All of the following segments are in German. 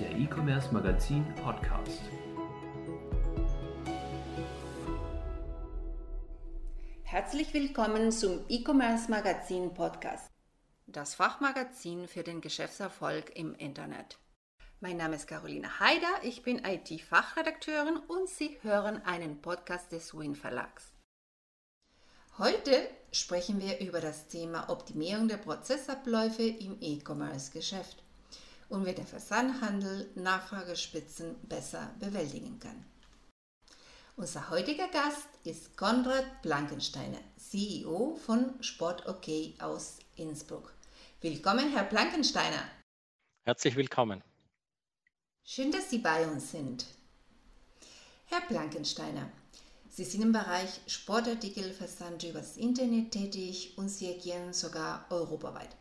der E-Commerce Magazin Podcast. Herzlich willkommen zum E-Commerce Magazin Podcast, das Fachmagazin für den Geschäftserfolg im Internet. Mein Name ist Caroline Haider, ich bin IT-Fachredakteurin und Sie hören einen Podcast des Win Verlags. Heute sprechen wir über das Thema Optimierung der Prozessabläufe im E-Commerce-Geschäft und wie der Versandhandel Nachfragespitzen besser bewältigen kann. Unser heutiger Gast ist Konrad Blankensteiner, CEO von Sport OK aus Innsbruck. Willkommen, Herr Blankensteiner. Herzlich willkommen. Schön, dass Sie bei uns sind. Herr Blankensteiner, Sie sind im Bereich Sportartikelversand übers Internet tätig und Sie agieren sogar europaweit.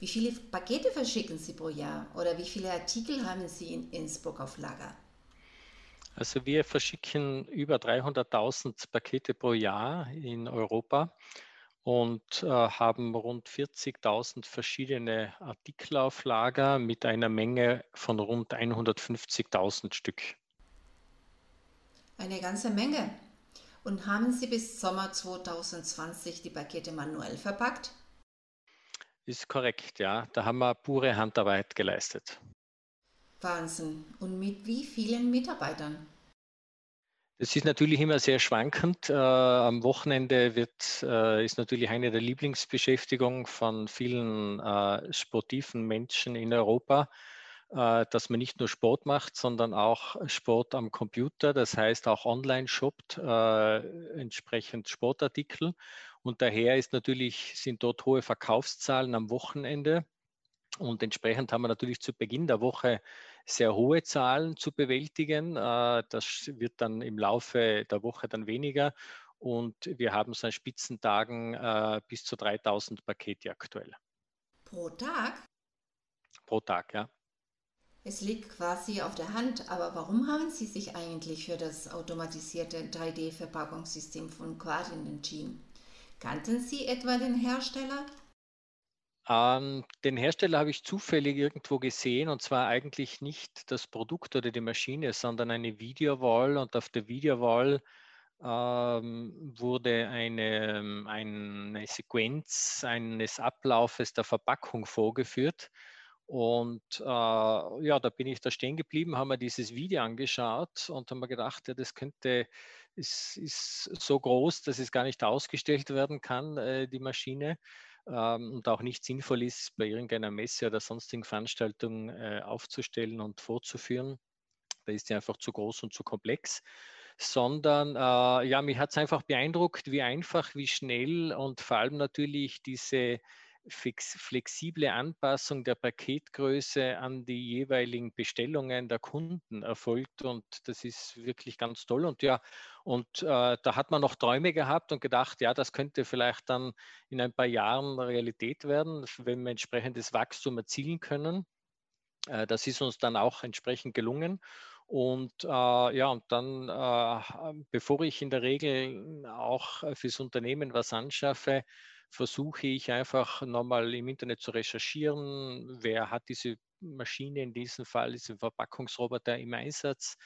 Wie viele Pakete verschicken Sie pro Jahr oder wie viele Artikel haben Sie in Innsbruck auf Lager? Also wir verschicken über 300.000 Pakete pro Jahr in Europa und äh, haben rund 40.000 verschiedene Artikel auf Lager mit einer Menge von rund 150.000 Stück. Eine ganze Menge. Und haben Sie bis Sommer 2020 die Pakete manuell verpackt? Ist korrekt, ja. Da haben wir pure Handarbeit geleistet. Wahnsinn. Und mit wie vielen Mitarbeitern? Das ist natürlich immer sehr schwankend. Äh, am Wochenende wird, äh, ist natürlich eine der Lieblingsbeschäftigungen von vielen äh, sportiven Menschen in Europa, äh, dass man nicht nur Sport macht, sondern auch Sport am Computer, das heißt auch online shoppt, äh, entsprechend Sportartikel. Und daher ist natürlich, sind dort hohe Verkaufszahlen am Wochenende. Und entsprechend haben wir natürlich zu Beginn der Woche sehr hohe Zahlen zu bewältigen. Äh, das wird dann im Laufe der Woche dann weniger. Und wir haben so an Spitzentagen äh, bis zu 3000 Pakete aktuell. Pro Tag? Pro Tag, ja. Es liegt quasi auf der Hand, aber warum haben Sie sich eigentlich für das automatisierte 3D-Verpackungssystem von Quadin entschieden? Kannten Sie etwa den Hersteller? Ähm, den Hersteller habe ich zufällig irgendwo gesehen und zwar eigentlich nicht das Produkt oder die Maschine, sondern eine Videowall und auf der Videowall ähm, wurde eine, eine Sequenz eines Ablaufes der Verpackung vorgeführt. Und äh, ja, da bin ich da stehen geblieben, haben mir dieses Video angeschaut und haben mir gedacht, ja, das könnte, es ist so groß, dass es gar nicht ausgestellt werden kann, äh, die Maschine ähm, und auch nicht sinnvoll ist, bei irgendeiner Messe oder sonstigen Veranstaltung äh, aufzustellen und vorzuführen. Da ist sie einfach zu groß und zu komplex. Sondern äh, ja, mich hat es einfach beeindruckt, wie einfach, wie schnell und vor allem natürlich diese flexible Anpassung der Paketgröße an die jeweiligen Bestellungen der Kunden erfolgt und das ist wirklich ganz toll und ja und äh, da hat man noch Träume gehabt und gedacht, ja, das könnte vielleicht dann in ein paar Jahren Realität werden, wenn wir entsprechendes Wachstum erzielen können. Äh, das ist uns dann auch entsprechend gelungen und äh, ja, und dann, äh, bevor ich in der Regel auch fürs Unternehmen was anschaffe, versuche ich einfach nochmal im Internet zu recherchieren, wer hat diese Maschine in diesem Fall, diesen Verpackungsroboter im Einsatz,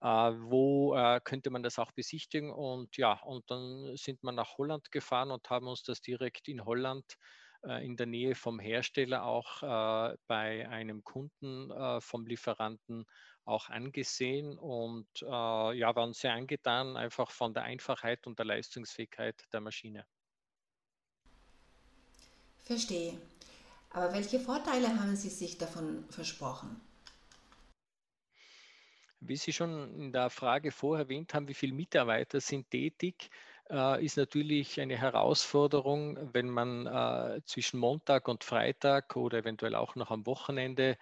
äh, wo äh, könnte man das auch besichtigen und ja, und dann sind wir nach Holland gefahren und haben uns das direkt in Holland äh, in der Nähe vom Hersteller auch äh, bei einem Kunden äh, vom Lieferanten auch angesehen und ja, waren sehr angetan einfach von der Einfachheit und der Leistungsfähigkeit der Maschine. Verstehe. Aber welche Vorteile haben Sie sich davon versprochen? Wie Sie schon in der Frage vorher erwähnt haben, wie viele Mitarbeiter sind tätig, äh, ist natürlich eine Herausforderung, wenn man äh, zwischen Montag und Freitag oder eventuell auch noch am Wochenende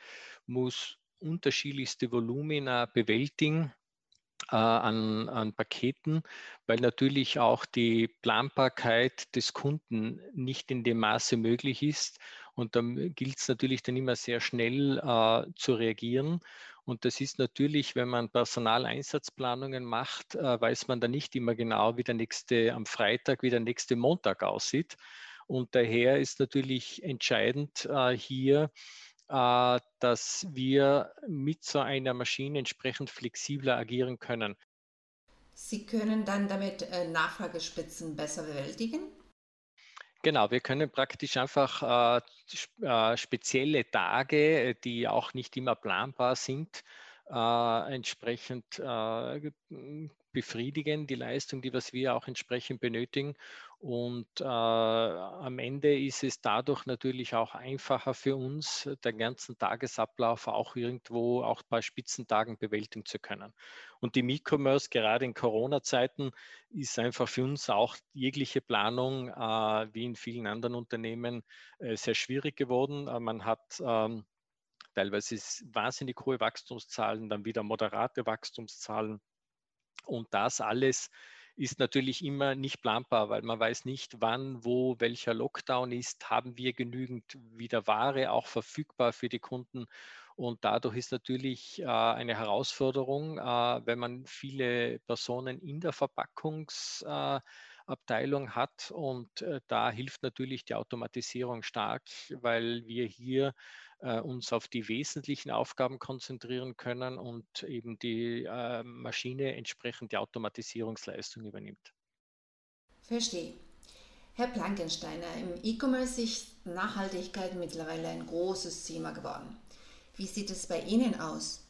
muss unterschiedlichste Volumina bewältigen an, an Paketen, weil natürlich auch die Planbarkeit des Kunden nicht in dem Maße möglich ist. Und dann gilt es natürlich dann immer sehr schnell äh, zu reagieren. Und das ist natürlich, wenn man Personaleinsatzplanungen macht, äh, weiß man dann nicht immer genau, wie der nächste am Freitag, wie der nächste Montag aussieht. Und daher ist natürlich entscheidend äh, hier, äh, dass wir mit so einer Maschine entsprechend flexibler agieren können. Sie können dann damit äh, Nachfragespitzen besser bewältigen? Genau, wir können praktisch einfach äh, äh, spezielle Tage, die auch nicht immer planbar sind, äh, entsprechend befriedigen, die Leistung, die was wir auch entsprechend benötigen. Und äh, am Ende ist es dadurch natürlich auch einfacher für uns, den ganzen Tagesablauf auch irgendwo, auch bei Spitzentagen bewältigen zu können. Und im E-Commerce, gerade in Corona-Zeiten, ist einfach für uns auch jegliche Planung, äh, wie in vielen anderen Unternehmen, äh, sehr schwierig geworden. Äh, man hat ähm, teilweise wahnsinnig hohe Wachstumszahlen, dann wieder moderate Wachstumszahlen. Und das alles ist natürlich immer nicht planbar, weil man weiß nicht, wann, wo, welcher Lockdown ist. Haben wir genügend wieder Ware auch verfügbar für die Kunden? Und dadurch ist natürlich äh, eine Herausforderung, äh, wenn man viele Personen in der Verpackungsabteilung äh, hat. Und äh, da hilft natürlich die Automatisierung stark, weil wir hier äh, uns auf die wesentlichen Aufgaben konzentrieren können und eben die äh, Maschine entsprechend die Automatisierungsleistung übernimmt. Verstehe. Herr Plankensteiner, im E-Commerce ist Nachhaltigkeit mittlerweile ein großes Thema geworden. Wie sieht es bei Ihnen aus?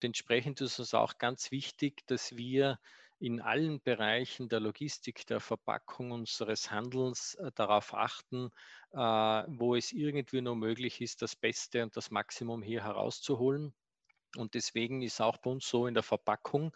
Entsprechend ist es auch ganz wichtig, dass wir in allen Bereichen der Logistik, der Verpackung unseres Handels äh, darauf achten, äh, wo es irgendwie nur möglich ist, das Beste und das Maximum hier herauszuholen. Und deswegen ist auch bei uns so in der Verpackung,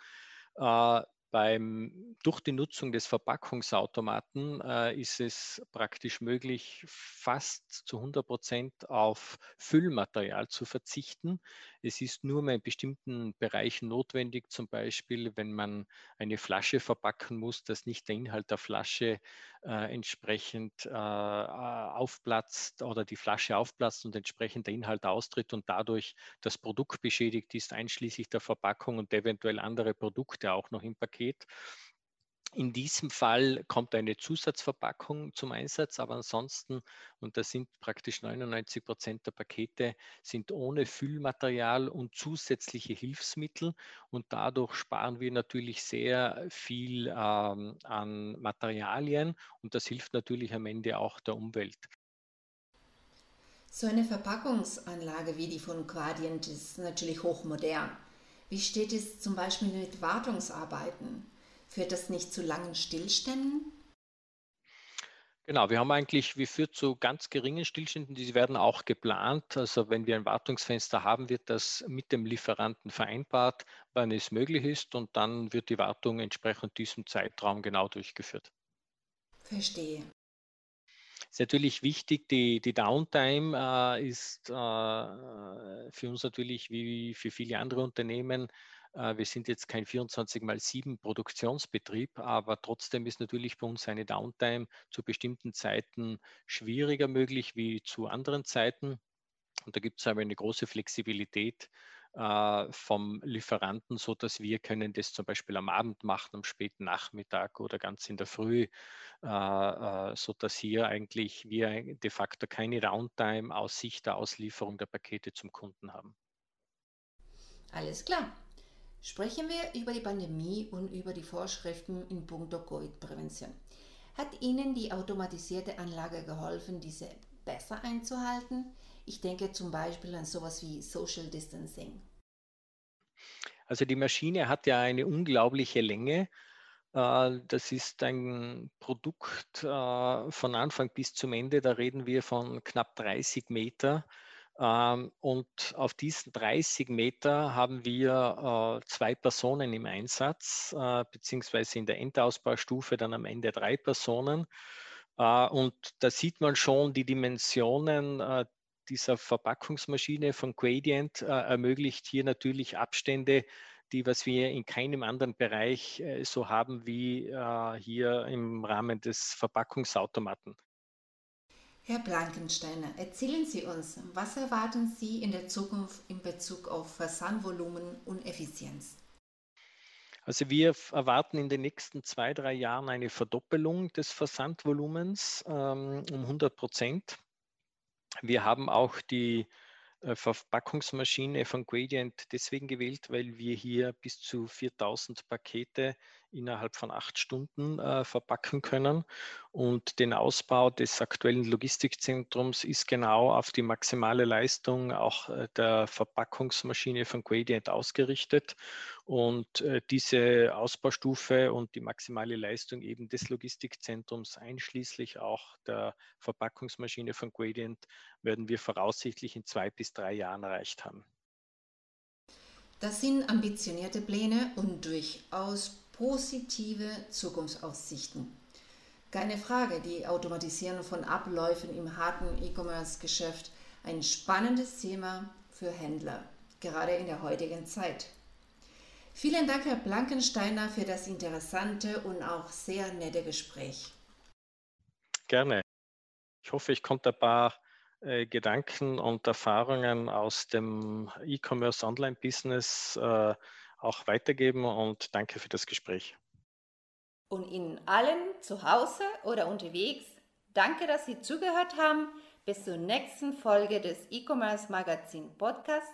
äh, beim, durch die Nutzung des Verpackungsautomaten äh, ist es praktisch möglich, fast zu 100 Prozent auf Füllmaterial zu verzichten. Es ist nur in bestimmten Bereichen notwendig, zum Beispiel, wenn man eine Flasche verpacken muss, dass nicht der Inhalt der Flasche äh, entsprechend äh, aufplatzt oder die Flasche aufplatzt und entsprechend der Inhalt austritt und dadurch das Produkt beschädigt ist, einschließlich der Verpackung und eventuell andere Produkte auch noch im Paket. In diesem Fall kommt eine Zusatzverpackung zum Einsatz, aber ansonsten, und das sind praktisch 99 Prozent der Pakete, sind ohne Füllmaterial und zusätzliche Hilfsmittel und dadurch sparen wir natürlich sehr viel ähm, an Materialien und das hilft natürlich am Ende auch der Umwelt. So eine Verpackungsanlage wie die von Quadient ist natürlich hochmodern. Wie steht es zum Beispiel mit Wartungsarbeiten? Führt das nicht zu langen Stillständen? Genau, wir haben eigentlich, wir führt zu ganz geringen Stillständen, die werden auch geplant. Also wenn wir ein Wartungsfenster haben, wird das mit dem Lieferanten vereinbart, wann es möglich ist und dann wird die Wartung entsprechend diesem Zeitraum genau durchgeführt. Verstehe. Ist natürlich wichtig, die, die Downtime äh, ist äh, für uns natürlich wie für viele andere Unternehmen wir sind jetzt kein 24 mal 7 Produktionsbetrieb, aber trotzdem ist natürlich bei uns eine Downtime zu bestimmten Zeiten schwieriger möglich wie zu anderen Zeiten. Und da gibt es aber eine große Flexibilität äh, vom Lieferanten, so dass wir können das zum Beispiel am Abend machen, am späten Nachmittag oder ganz in der Früh, äh, äh, so dass hier eigentlich wir de facto keine Downtime aus Sicht der Auslieferung der Pakete zum Kunden haben. Alles klar. Sprechen wir über die Pandemie und über die Vorschriften in puncto Covid-Prävention. Hat Ihnen die automatisierte Anlage geholfen, diese besser einzuhalten? Ich denke zum Beispiel an sowas wie Social Distancing. Also die Maschine hat ja eine unglaubliche Länge. Äh, das ist ein Produkt äh, von Anfang bis zum Ende. Da reden wir von knapp 30 Meter und auf diesen 30 Meter haben wir äh, zwei Personen im Einsatz, äh, beziehungsweise in der Endausbaustufe dann am Ende drei Personen. Äh, und da sieht man schon die Dimensionen dieser Verpackungsmaschine von Gradient ermöglicht hier natürlich Abstände, die was wir in keinem anderen Bereich so haben wie hier im Rahmen des Verpackungsautomaten. Herr Blankensteiner, erzählen Sie uns, was erwarten Sie in der Zukunft in Bezug auf Versandvolumen und Effizienz? Also wir erwarten in den nächsten zwei, drei Jahren eine Verdoppelung des Versandvolumens ähm, um 100 Prozent. Wir haben auch die äh, Verpackungsmaschine von Gradient deswegen gewählt, weil wir hier bis zu 4000 Pakete innerhalb von acht Stunden äh, verpacken können. Und den Ausbau des aktuellen Logistikzentrums ist genau auf die maximale Leistung auch äh, der Verpackungsmaschine von Gradient ausgerichtet. Und äh, diese Ausbaustufe und die maximale Leistung eben des Logistikzentrums einschließlich auch der Verpackungsmaschine von Gradient werden wir voraussichtlich in zwei bis drei Jahren erreicht haben. Das sind ambitionierte Pläne und durchaus positive Zukunftsaussichten. Keine Frage, die Automatisierung von Abläufen im harten E-Commerce-Geschäft ein spannendes Thema für Händler, gerade in der heutigen Zeit. Vielen Dank, Herr Blankensteiner, für das interessante und auch sehr nette Gespräch. Gerne. Ich hoffe, ich konnte ein paar äh, Gedanken und Erfahrungen aus dem E-Commerce Online-Business äh, auch weitergeben und danke für das Gespräch. Und Ihnen allen zu Hause oder unterwegs, danke, dass Sie zugehört haben. Bis zur nächsten Folge des E-Commerce Magazin Podcast.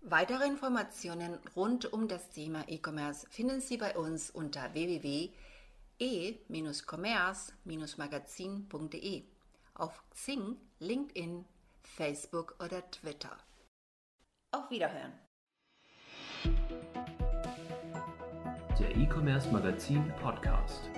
Weitere Informationen rund um das Thema E-Commerce finden Sie bei uns unter www.e-commerce-magazin.de auf Xing, LinkedIn, Facebook oder Twitter. Auf Wiederhören! Der E-Commerce Magazin Podcast.